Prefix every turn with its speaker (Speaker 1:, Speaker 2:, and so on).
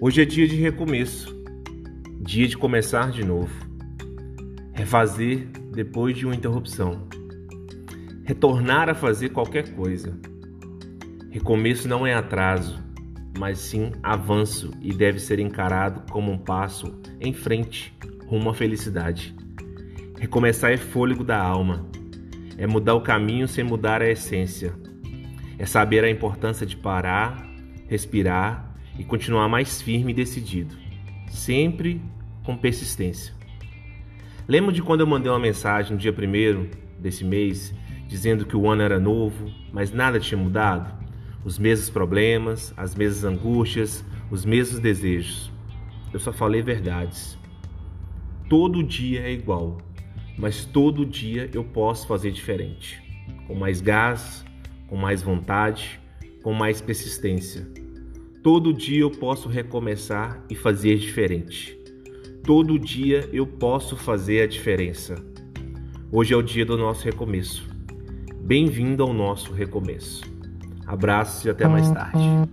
Speaker 1: Hoje é dia de recomeço, dia de começar de novo, refazer depois de uma interrupção, retornar a fazer qualquer coisa. Recomeço não é atraso, mas sim avanço e deve ser encarado como um passo em frente rumo à felicidade. Recomeçar é fôlego da alma, é mudar o caminho sem mudar a essência, é saber a importância de parar, respirar e continuar mais firme e decidido, sempre com persistência. Lembro de quando eu mandei uma mensagem no dia primeiro desse mês dizendo que o ano era novo, mas nada tinha mudado? Os mesmos problemas, as mesmas angústias, os mesmos desejos. Eu só falei verdades. Todo dia é igual, mas todo dia eu posso fazer diferente. Com mais gás, com mais vontade, com mais persistência Todo dia eu posso recomeçar e fazer diferente. Todo dia eu posso fazer a diferença. Hoje é o dia do nosso recomeço. Bem-vindo ao nosso recomeço. Abraços e até mais tarde.